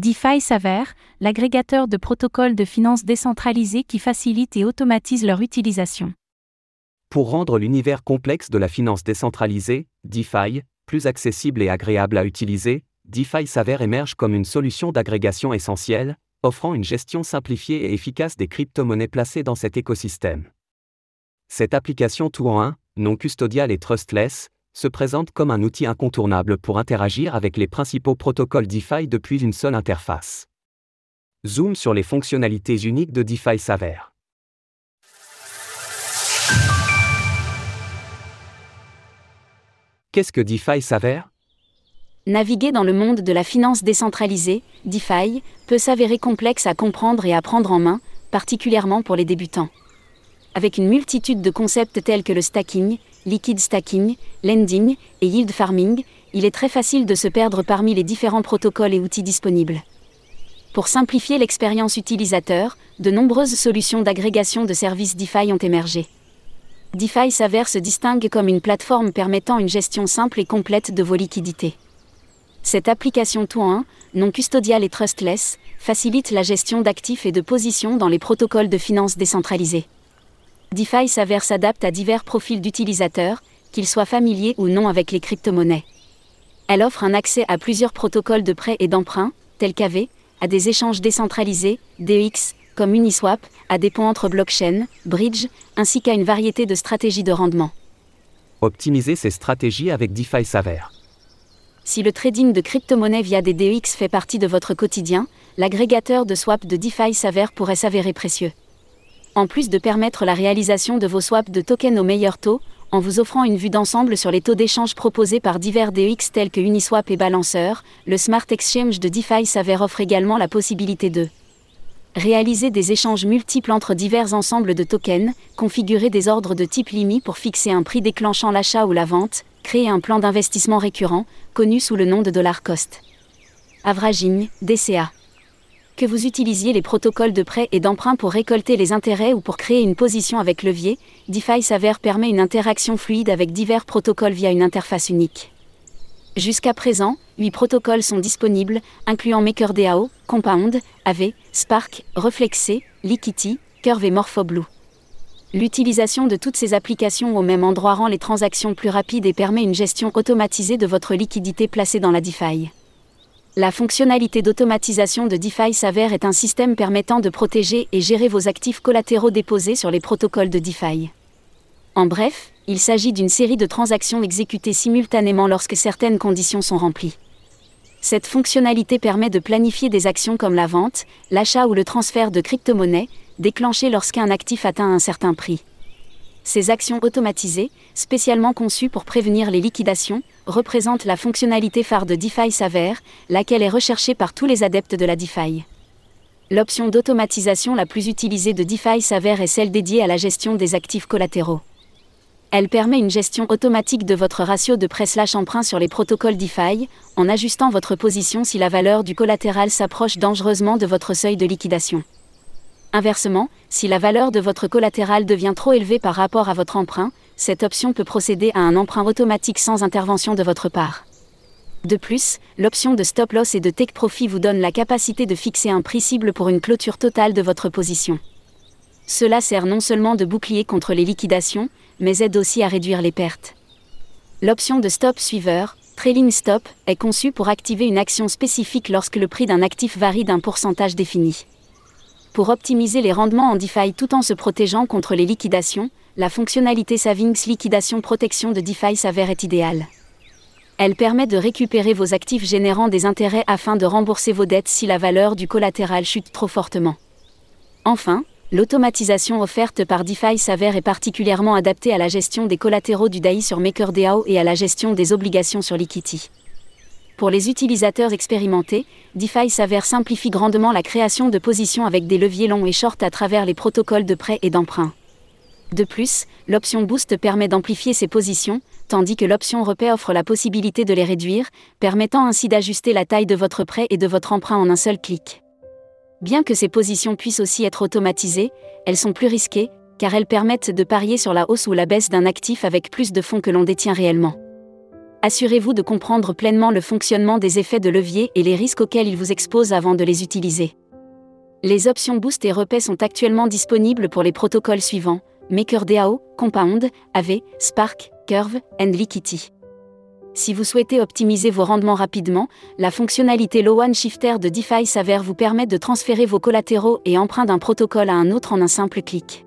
DeFi s'avère, l'agrégateur de protocoles de finances décentralisés qui facilite et automatise leur utilisation. Pour rendre l'univers complexe de la finance décentralisée, DeFi, plus accessible et agréable à utiliser, DeFi s'avère émerge comme une solution d'agrégation essentielle, offrant une gestion simplifiée et efficace des crypto-monnaies placées dans cet écosystème. Cette application tout en un, non custodiale et trustless, se présente comme un outil incontournable pour interagir avec les principaux protocoles DeFi depuis une seule interface. Zoom sur les fonctionnalités uniques de DeFi s'avère. Qu'est-ce que DeFi s'avère? Naviguer dans le monde de la finance décentralisée, DeFi, peut s'avérer complexe à comprendre et à prendre en main, particulièrement pour les débutants. Avec une multitude de concepts tels que le stacking, liquid stacking, lending et yield farming, il est très facile de se perdre parmi les différents protocoles et outils disponibles. Pour simplifier l'expérience utilisateur, de nombreuses solutions d'agrégation de services DeFi ont émergé. DeFi s'avère se distingue comme une plateforme permettant une gestion simple et complète de vos liquidités. Cette application tout en un, non custodiale et trustless, facilite la gestion d'actifs et de positions dans les protocoles de finances décentralisés. DeFi s'avère s'adapte à divers profils d'utilisateurs, qu'ils soient familiers ou non avec les crypto-monnaies. Elle offre un accès à plusieurs protocoles de prêt et d'emprunt, tels qu'AV, à des échanges décentralisés, DEX, comme Uniswap, à des ponts entre blockchains, bridge, ainsi qu'à une variété de stratégies de rendement. Optimiser ces stratégies avec DeFi s'avère. Si le trading de crypto-monnaies via des DEX fait partie de votre quotidien, l'agrégateur de swap de DeFi s'avère pourrait s'avérer précieux. En plus de permettre la réalisation de vos swaps de tokens au meilleur taux, en vous offrant une vue d'ensemble sur les taux d'échange proposés par divers DEX tels que Uniswap et Balancer, le Smart Exchange de DeFi s'avère offre également la possibilité de réaliser des échanges multiples entre divers ensembles de tokens, configurer des ordres de type LIMI pour fixer un prix déclenchant l'achat ou la vente, créer un plan d'investissement récurrent, connu sous le nom de dollar cost. Averaging, DCA. Que vous utilisiez les protocoles de prêt et d'emprunt pour récolter les intérêts ou pour créer une position avec levier, DeFi s'avère permet une interaction fluide avec divers protocoles via une interface unique. Jusqu'à présent, 8 protocoles sont disponibles, incluant MakerDAO, Compound, AV, Spark, Reflexé, Liquidity, Curve et MorphoBlue. L'utilisation de toutes ces applications au même endroit rend les transactions plus rapides et permet une gestion automatisée de votre liquidité placée dans la DeFi. La fonctionnalité d'automatisation de DeFi s'avère est un système permettant de protéger et gérer vos actifs collatéraux déposés sur les protocoles de DeFi. En bref, il s'agit d'une série de transactions exécutées simultanément lorsque certaines conditions sont remplies. Cette fonctionnalité permet de planifier des actions comme la vente, l'achat ou le transfert de crypto-monnaies, déclenchées lorsqu'un actif atteint un certain prix. Ces actions automatisées, spécialement conçues pour prévenir les liquidations, représentent la fonctionnalité phare de DeFi Savère, laquelle est recherchée par tous les adeptes de la DeFi. L'option d'automatisation la plus utilisée de DeFi Savère est celle dédiée à la gestion des actifs collatéraux. Elle permet une gestion automatique de votre ratio de prêt/emprunt sur les protocoles DeFi, en ajustant votre position si la valeur du collatéral s'approche dangereusement de votre seuil de liquidation. Inversement, si la valeur de votre collatéral devient trop élevée par rapport à votre emprunt, cette option peut procéder à un emprunt automatique sans intervention de votre part. De plus, l'option de stop loss et de take profit vous donne la capacité de fixer un prix cible pour une clôture totale de votre position. Cela sert non seulement de bouclier contre les liquidations, mais aide aussi à réduire les pertes. L'option de stop suiveur, trailing stop, est conçue pour activer une action spécifique lorsque le prix d'un actif varie d'un pourcentage défini. Pour optimiser les rendements en DeFi tout en se protégeant contre les liquidations, la fonctionnalité Savings Liquidation Protection de DeFi s'avère être idéale. Elle permet de récupérer vos actifs générant des intérêts afin de rembourser vos dettes si la valeur du collatéral chute trop fortement. Enfin, L'automatisation offerte par DeFi s'avère est particulièrement adaptée à la gestion des collatéraux du DAI sur MakerDAO et à la gestion des obligations sur Liquidity. Pour les utilisateurs expérimentés, DeFi s'avère simplifie grandement la création de positions avec des leviers longs et short à travers les protocoles de prêt et d'emprunt. De plus, l'option Boost permet d'amplifier ces positions, tandis que l'option Repay offre la possibilité de les réduire, permettant ainsi d'ajuster la taille de votre prêt et de votre emprunt en un seul clic. Bien que ces positions puissent aussi être automatisées, elles sont plus risquées, car elles permettent de parier sur la hausse ou la baisse d'un actif avec plus de fonds que l'on détient réellement. Assurez-vous de comprendre pleinement le fonctionnement des effets de levier et les risques auxquels ils vous exposent avant de les utiliser. Les options Boost et Repay sont actuellement disponibles pour les protocoles suivants MakerDAO, Compound, AV, Spark, Curve, and Liquidity. Si vous souhaitez optimiser vos rendements rapidement, la fonctionnalité Low One Shifter de DeFi s'avère vous permettre de transférer vos collatéraux et emprunts d'un protocole à un autre en un simple clic.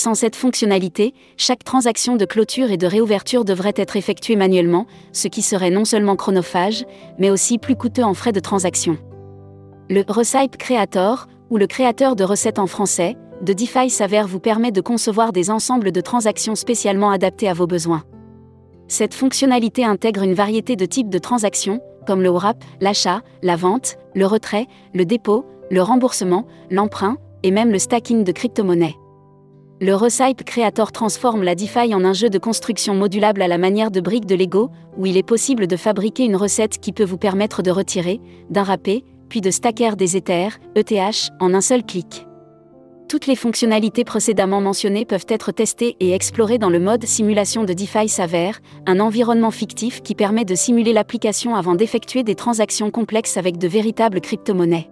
Sans cette fonctionnalité, chaque transaction de clôture et de réouverture devrait être effectuée manuellement, ce qui serait non seulement chronophage, mais aussi plus coûteux en frais de transaction. Le Recipe Creator, ou le créateur de recettes en français, de DeFi s'avère vous permet de concevoir des ensembles de transactions spécialement adaptés à vos besoins. Cette fonctionnalité intègre une variété de types de transactions, comme le wrap, l'achat, la vente, le retrait, le dépôt, le remboursement, l'emprunt, et même le stacking de crypto-monnaies. Le Recipe Creator transforme la DeFi en un jeu de construction modulable à la manière de briques de Lego, où il est possible de fabriquer une recette qui peut vous permettre de retirer, d'un puis de stacker des Ethers, ETH, en un seul clic. Toutes les fonctionnalités précédemment mentionnées peuvent être testées et explorées dans le mode simulation de DeFi Savère, un environnement fictif qui permet de simuler l'application avant d'effectuer des transactions complexes avec de véritables crypto-monnaies.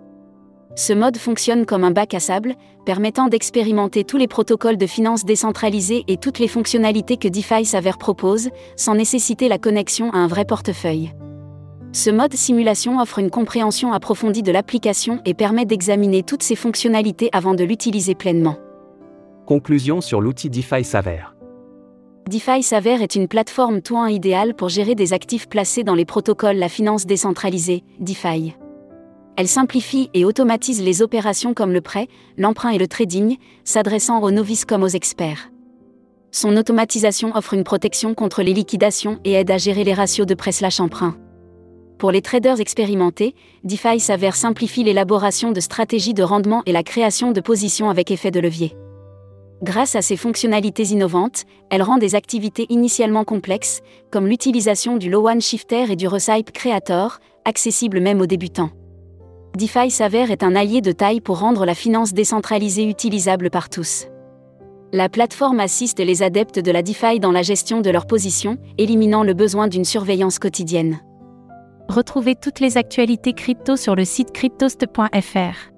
Ce mode fonctionne comme un bac à sable, permettant d'expérimenter tous les protocoles de finance décentralisés et toutes les fonctionnalités que DeFi s'avère propose, sans nécessiter la connexion à un vrai portefeuille. Ce mode simulation offre une compréhension approfondie de l'application et permet d'examiner toutes ses fonctionnalités avant de l'utiliser pleinement. Conclusion sur l'outil DeFi s'avère. DeFi s'avère est une plateforme tout idéale pour gérer des actifs placés dans les protocoles la finance décentralisée, DeFi. Elle simplifie et automatise les opérations comme le prêt, l'emprunt et le trading, s'adressant aux novices comme aux experts. Son automatisation offre une protection contre les liquidations et aide à gérer les ratios de prêt/emprunt. Pour les traders expérimentés, DeFi s'avère simplifie l'élaboration de stratégies de rendement et la création de positions avec effet de levier. Grâce à ses fonctionnalités innovantes, elle rend des activités initialement complexes, comme l'utilisation du Low One Shifter et du Recipe Creator, accessibles même aux débutants. DeFi s'avère est un allié de taille pour rendre la finance décentralisée utilisable par tous. La plateforme assiste les adeptes de la DeFi dans la gestion de leurs positions, éliminant le besoin d'une surveillance quotidienne. Retrouvez toutes les actualités crypto sur le site cryptost.fr.